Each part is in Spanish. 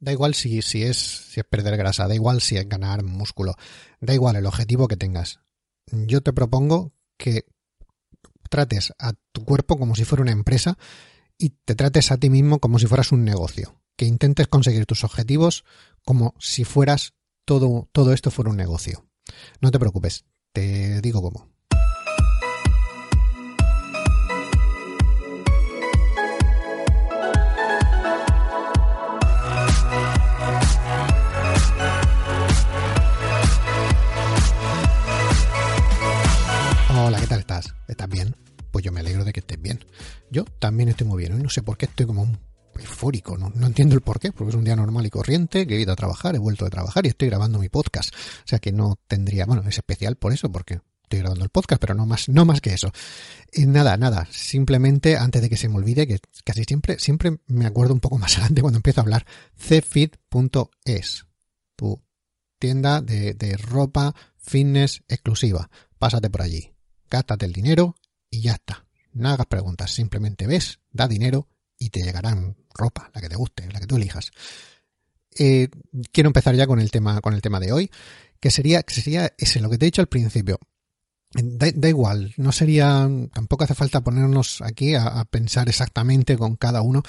Da igual si, si, es, si es perder grasa, da igual si es ganar músculo, da igual el objetivo que tengas. Yo te propongo que trates a tu cuerpo como si fuera una empresa y te trates a ti mismo como si fueras un negocio. Que intentes conseguir tus objetivos como si fueras todo, todo esto fuera un negocio. No te preocupes, te digo cómo. Tal estás? ¿Estás bien? Pues yo me alegro de que estés bien. Yo también estoy muy bien. Hoy no sé por qué estoy como un eufórico, no, no, entiendo el por qué, porque es un día normal y corriente, que he ido a trabajar, he vuelto a trabajar y estoy grabando mi podcast. O sea que no tendría, bueno, es especial por eso, porque estoy grabando el podcast, pero no más, no más que eso. Y nada, nada, simplemente antes de que se me olvide, que casi siempre, siempre me acuerdo un poco más adelante cuando empiezo a hablar, cfit.es, tu tienda de, de ropa fitness exclusiva. Pásate por allí, gástate el dinero y ya está. No hagas preguntas, simplemente ves, da dinero y te llegarán ropa, la que te guste, la que tú elijas. Eh, quiero empezar ya con el tema, con el tema de hoy, que sería, que sería ese, lo que te he dicho al principio. Da, da igual, no sería, tampoco hace falta ponernos aquí a, a pensar exactamente con cada uno.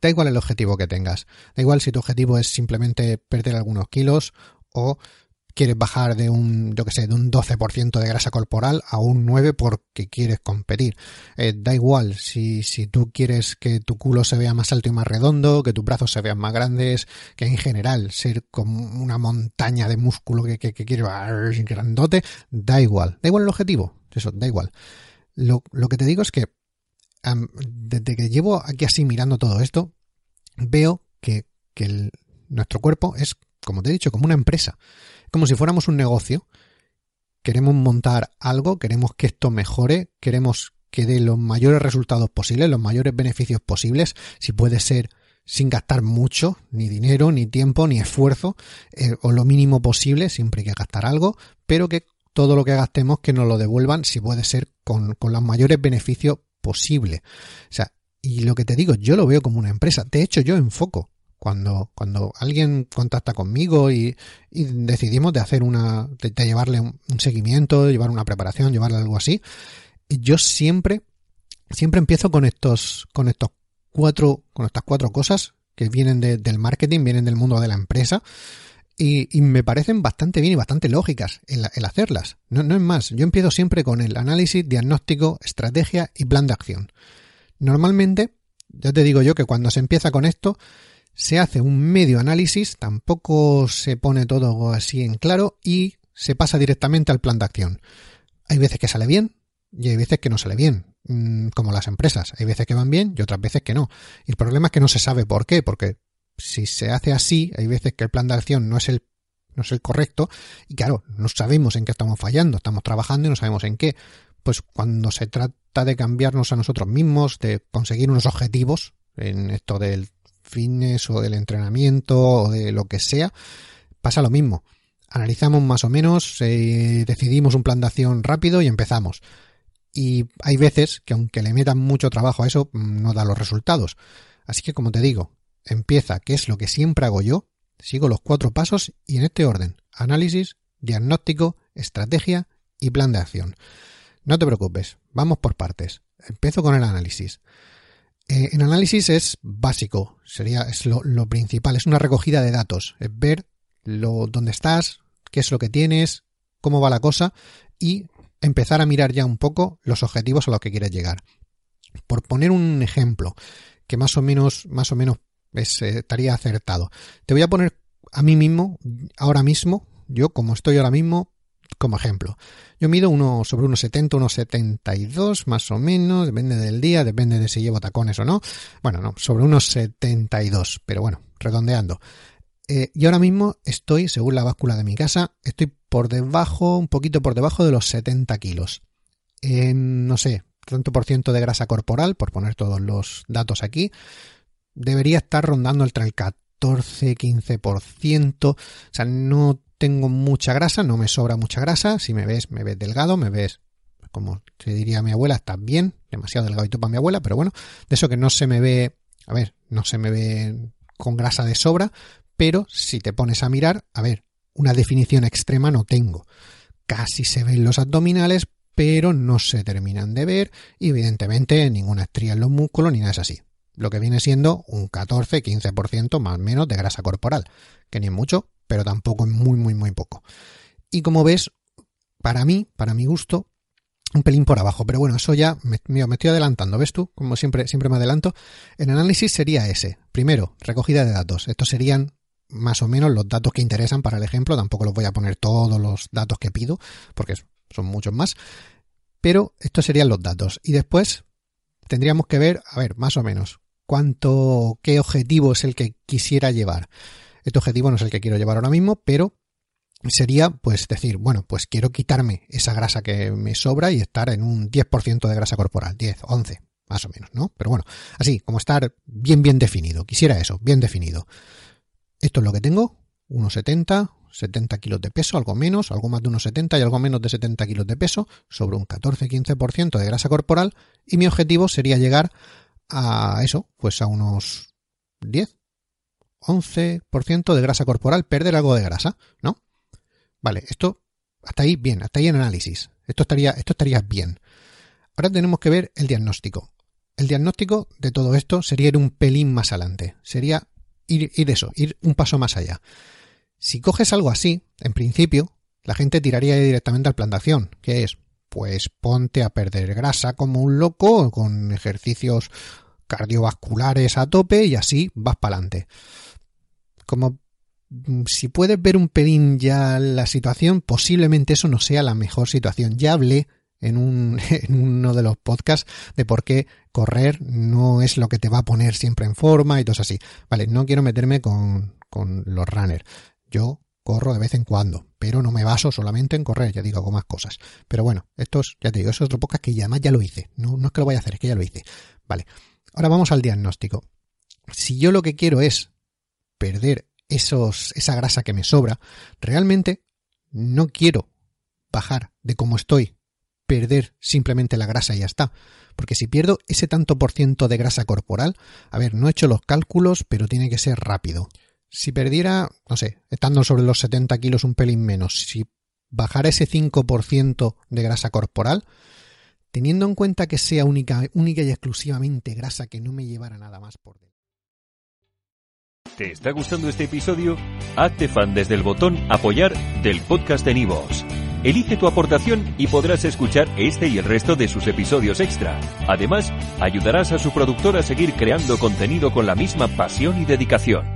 Da igual el objetivo que tengas. Da igual si tu objetivo es simplemente perder algunos kilos o quieres bajar de un, yo que sé, de un 12% de grasa corporal a un 9 porque quieres competir. Eh, da igual si, si tú quieres que tu culo se vea más alto y más redondo, que tus brazos se vean más grandes, que en general ser como una montaña de músculo que, que, que quieres grandote, da igual. Da igual el objetivo. Eso, da igual. Lo, lo que te digo es que desde que llevo aquí así mirando todo esto, veo que, que nuestro cuerpo es, como te he dicho, como una empresa como si fuéramos un negocio. Queremos montar algo, queremos que esto mejore, queremos que dé los mayores resultados posibles, los mayores beneficios posibles, si puede ser sin gastar mucho, ni dinero, ni tiempo, ni esfuerzo, eh, o lo mínimo posible, siempre hay que gastar algo, pero que todo lo que gastemos que nos lo devuelvan, si puede ser con, los mayores beneficios posible. O sea, y lo que te digo, yo lo veo como una empresa. De hecho, yo enfoco cuando, cuando alguien contacta conmigo y, decidimos de hacer una, de, llevarle un, un, seguimiento, llevar una preparación, llevarle algo así, yo siempre, siempre empiezo con estos, con estos cuatro, con estas cuatro cosas que vienen de, del marketing, vienen del mundo de la empresa. Y, me parecen bastante bien y bastante lógicas el, hacerlas. No es más, yo empiezo siempre con el análisis, diagnóstico, estrategia y plan de acción. Normalmente, ya te digo yo que cuando se empieza con esto, se hace un medio análisis, tampoco se pone todo así en claro y se pasa directamente al plan de acción. Hay veces que sale bien y hay veces que no sale bien, mm, como las empresas. Hay veces que van bien y otras veces que no. Y el problema es que no se sabe por qué, porque si se hace así, hay veces que el plan de acción no es el no es el correcto y claro, no sabemos en qué estamos fallando, estamos trabajando y no sabemos en qué. Pues cuando se trata de cambiarnos a nosotros mismos, de conseguir unos objetivos en esto del fitness o del entrenamiento o de lo que sea, pasa lo mismo. Analizamos más o menos, eh, decidimos un plan de acción rápido y empezamos. Y hay veces que aunque le metan mucho trabajo a eso, mm, no da los resultados. Así que como te digo, empieza, que es lo que siempre hago yo, sigo los cuatro pasos y en este orden, análisis, diagnóstico, estrategia y plan de acción. No te preocupes, vamos por partes. Empiezo con el análisis. Eh, en análisis es básico, sería es lo, lo, principal, es una recogida de datos, es ver lo, dónde estás, qué es lo que tienes, cómo va la cosa y empezar a mirar ya un poco los objetivos a los que quieres llegar. Por poner un ejemplo que más o menos, más o menos es, eh, estaría acertado. Te voy a poner a mí mismo, ahora mismo, yo como estoy ahora mismo, como ejemplo. Yo mido uno sobre unos 70, unos 72 más o menos, depende del día, depende de si llevo tacones o no. Bueno, no, sobre unos 72, pero bueno, redondeando. Eh, y ahora mismo estoy, según la báscula de mi casa, estoy por debajo, un poquito por debajo de los 70 kilos. no sé, tanto por ciento de grasa corporal, por poner todos los datos aquí, debería estar rondando entre el 14, 15%. O sea, no tengo mucha grasa, no me sobra mucha grasa. Si me ves, me ves delgado, me ves, como te diría mi abuela, está bien, demasiado delgadito para mi abuela, pero bueno, de eso que no se me ve, a ver, no se me ve con grasa de sobra, pero si te pones a mirar, a ver, una definición extrema no tengo. Casi se ven los abdominales, pero no se terminan de ver y evidentemente ninguna estría en los músculos ni nada es así. Lo que viene siendo un 14-15% más o menos de grasa corporal, que ni es mucho, pero tampoco es muy, muy, muy poco. Y como ves, para mí, para mi gusto, un pelín por abajo, pero bueno, eso ya me, me, estoy adelantando, ¿ves tú? Como siempre, siempre me adelanto. El análisis sería ese. Primero, recogida de datos. Estos serían más o menos los datos que interesan para el ejemplo. Tampoco los voy a poner todos los datos que pido, porque son muchos más. Pero estos serían los datos. Y después tendríamos que ver, a ver, más o menos, cuánto, qué objetivo es el que quisiera llevar. Este objetivo no es el que quiero llevar ahora mismo, pero sería pues decir, bueno, pues quiero quitarme esa grasa que me sobra y estar en un 10% de grasa corporal, 10, 11, más o menos, ¿no? Pero bueno, así, como estar bien, bien definido. Quisiera eso, bien definido. Esto es lo que tengo, unos 70, 70 kilos de peso, algo menos, algo más de unos 70 y algo menos de 70 kilos de peso, sobre un 14-15% de grasa corporal, y mi objetivo sería llegar a eso, pues a unos 10, 11% de grasa corporal, perder algo de grasa, ¿no? Vale, esto hasta ahí bien, hasta ahí en análisis. Esto estaría, esto estaría bien. Ahora tenemos que ver el diagnóstico. El diagnóstico de todo esto sería ir un pelín más adelante. Sería ir, ir eso, ir un paso más allá. Si coges algo así, en principio, la gente tiraría directamente al plan de acción, que es, pues ponte a perder grasa como un loco, con ejercicios cardiovasculares a tope y así vas para adelante. Como mm, si puedes ver un pelín ya la situación, posiblemente eso no sea la mejor situación. Ya hablé en, un, en uno de los podcasts de por qué correr no es lo que te va a poner siempre en forma y todo así. Vale, no quiero meterme con, con los runners. Yo corro de vez en cuando, pero no me baso solamente en correr, ya digo, hago más cosas. Pero bueno, esto es, ya te digo, es otro podcast que ya, además ya lo hice. No, no es que lo vaya a hacer, es que ya lo hice. Vale, ahora vamos al diagnóstico. Si yo lo que quiero es perder esos, esa grasa que me sobra, realmente no quiero bajar de cómo estoy, perder simplemente la grasa y ya está. Porque si pierdo ese tanto por ciento de grasa corporal, a ver, no he hecho los cálculos, pero tiene que ser rápido. Si perdiera, no sé, estando sobre los 70 kilos un pelín menos, si bajara ese 5% de grasa corporal, teniendo en cuenta que sea única, única y exclusivamente grasa que no me llevara nada más por dentro. ¿Te está gustando este episodio? Hazte fan desde el botón apoyar del podcast de Nivos. Elige tu aportación y podrás escuchar este y el resto de sus episodios extra. Además, ayudarás a su productor a seguir creando contenido con la misma pasión y dedicación.